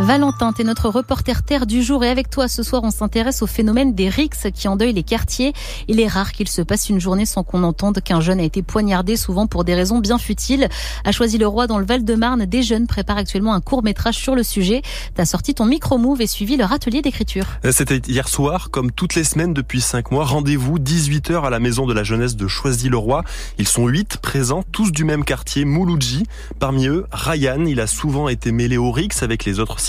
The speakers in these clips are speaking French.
Valentin, tu es notre reporter terre du jour et avec toi ce soir on s'intéresse au phénomène des rixes qui endeuillent les quartiers. Il est rare qu'il se passe une journée sans qu'on entende qu'un jeune a été poignardé, souvent pour des raisons bien futiles. A choisi le roi dans le Val-de-Marne, des jeunes préparent actuellement un court métrage sur le sujet. T'as sorti ton micro-move et suivi leur atelier d'écriture. Euh, c'était hier soir, comme toutes les semaines depuis 5 mois. Rendez-vous 18h à la maison de la jeunesse de Choisy-le-Roi. Ils sont 8 présents, tous du même quartier, Mouloudji. Parmi eux, Ryan, il a souvent été mêlé aux rixes avec les autres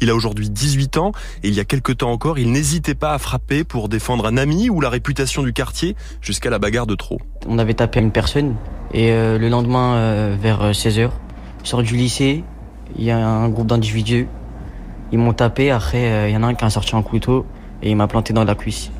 il a aujourd'hui 18 ans et il y a quelques temps encore, il n'hésitait pas à frapper pour défendre un ami ou la réputation du quartier jusqu'à la bagarre de trop. On avait tapé une personne et euh, le lendemain euh, vers 16h, euh, je sors du lycée, il y a un groupe d'individus, ils m'ont tapé, après il y en a un qui a sorti un couteau et il m'a planté dans la cuisse.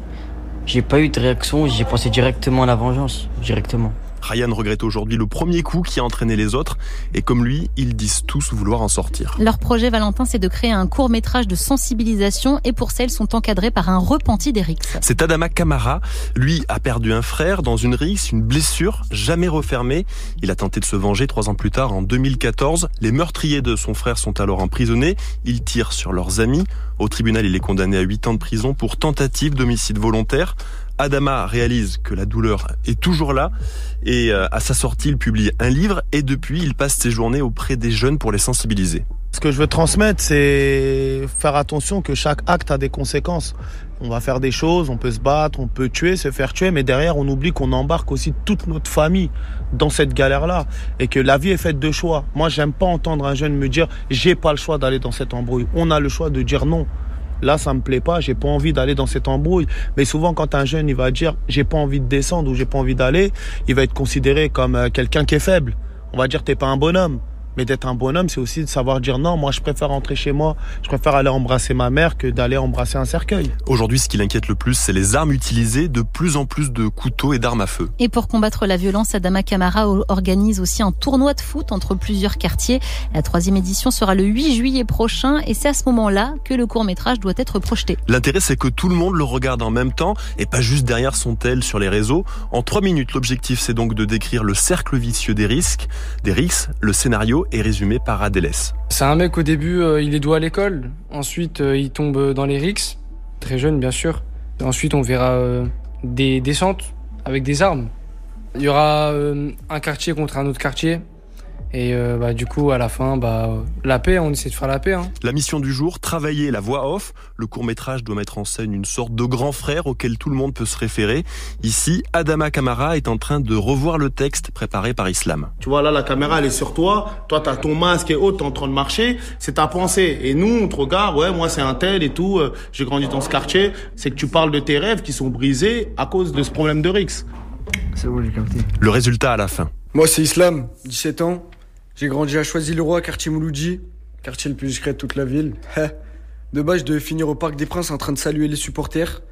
J'ai pas eu de réaction, j'ai pensé directement à la vengeance, directement. Ryan regrette aujourd'hui le premier coup qui a entraîné les autres et comme lui, ils disent tous vouloir en sortir. Leur projet, Valentin, c'est de créer un court métrage de sensibilisation et pour celles sont encadrés par un repenti des rixes. C'est Adama Kamara. Lui a perdu un frère dans une rixe, une blessure jamais refermée. Il a tenté de se venger trois ans plus tard, en 2014. Les meurtriers de son frère sont alors emprisonnés. Ils tirent sur leurs amis. Au tribunal, il est condamné à 8 ans de prison pour tentative d'homicide volontaire. Adama réalise que la douleur est toujours là et euh, à sa sortie, il publie un livre et depuis, il passe ses journées auprès des jeunes pour les sensibiliser. Ce que je veux transmettre, c'est faire attention que chaque acte a des conséquences. On va faire des choses, on peut se battre, on peut tuer, se faire tuer, mais derrière, on oublie qu'on embarque aussi toute notre famille dans cette galère-là et que la vie est faite de choix. Moi, j'aime pas entendre un jeune me dire j'ai pas le choix d'aller dans cette embrouille. On a le choix de dire non. Là, ça me plaît pas, j'ai pas envie d'aller dans cette embrouille. Mais souvent, quand un jeune, il va dire, j'ai pas envie de descendre ou j'ai pas envie d'aller, il va être considéré comme euh, quelqu'un qui est faible. On va dire, t'es pas un bonhomme. Mais d'être un bonhomme, c'est aussi de savoir dire non, moi je préfère rentrer chez moi, je préfère aller embrasser ma mère que d'aller embrasser un cercueil. Aujourd'hui, ce qui l'inquiète le plus, c'est les armes utilisées, de plus en plus de couteaux et d'armes à feu. Et pour combattre la violence, Adama Kamara organise aussi un tournoi de foot entre plusieurs quartiers. La troisième édition sera le 8 juillet prochain et c'est à ce moment-là que le court métrage doit être projeté. L'intérêt, c'est que tout le monde le regarde en même temps et pas juste derrière son tel sur les réseaux. En trois minutes, l'objectif, c'est donc de décrire le cercle vicieux des risques, des risques, le scénario est résumé par Adélès. C'est un mec au début, euh, il est doux à l'école. Ensuite, euh, il tombe dans les rixes, très jeune bien sûr. ensuite, on verra euh, des descentes avec des armes. Il y aura un quartier contre un autre quartier. Et euh, bah, du coup, à la fin, bah, la paix, on essaie de faire la paix. Hein. La mission du jour, travailler la voix off. Le court métrage doit mettre en scène une sorte de grand frère auquel tout le monde peut se référer. Ici, Adama Kamara est en train de revoir le texte préparé par Islam. Tu vois, là, la caméra, elle est sur toi. Toi, tu as ton masque et autres, t'es en train de marcher. C'est ta pensée. Et nous, on te regarde, ouais, moi, c'est un tel et tout. Euh, j'ai grandi dans ce quartier. C'est que tu parles de tes rêves qui sont brisés à cause de ce problème de Rix. C'est bon, j'ai capté. Le résultat à la fin. Moi, c'est Islam, 17 ans. J'ai grandi à Choisy-le-Roi, quartier Mouloudji, quartier le plus discret de toute la ville. de base, je devais finir au Parc des Princes en train de saluer les supporters.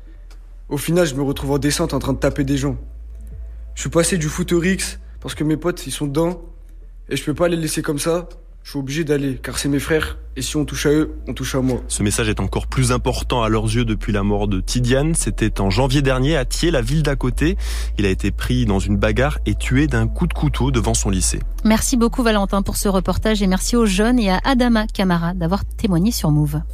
Au final, je me retrouve en descente en train de taper des gens. Je suis passé du foot parce que mes potes, ils sont dedans. Et je peux pas les laisser comme ça je suis obligé d'aller, car c'est mes frères, et si on touche à eux, on touche à moi. Ce message est encore plus important à leurs yeux depuis la mort de Tidiane. C'était en janvier dernier à Thiers, la ville d'à côté. Il a été pris dans une bagarre et tué d'un coup de couteau devant son lycée. Merci beaucoup Valentin pour ce reportage et merci aux jeunes et à Adama Kamara d'avoir témoigné sur Move.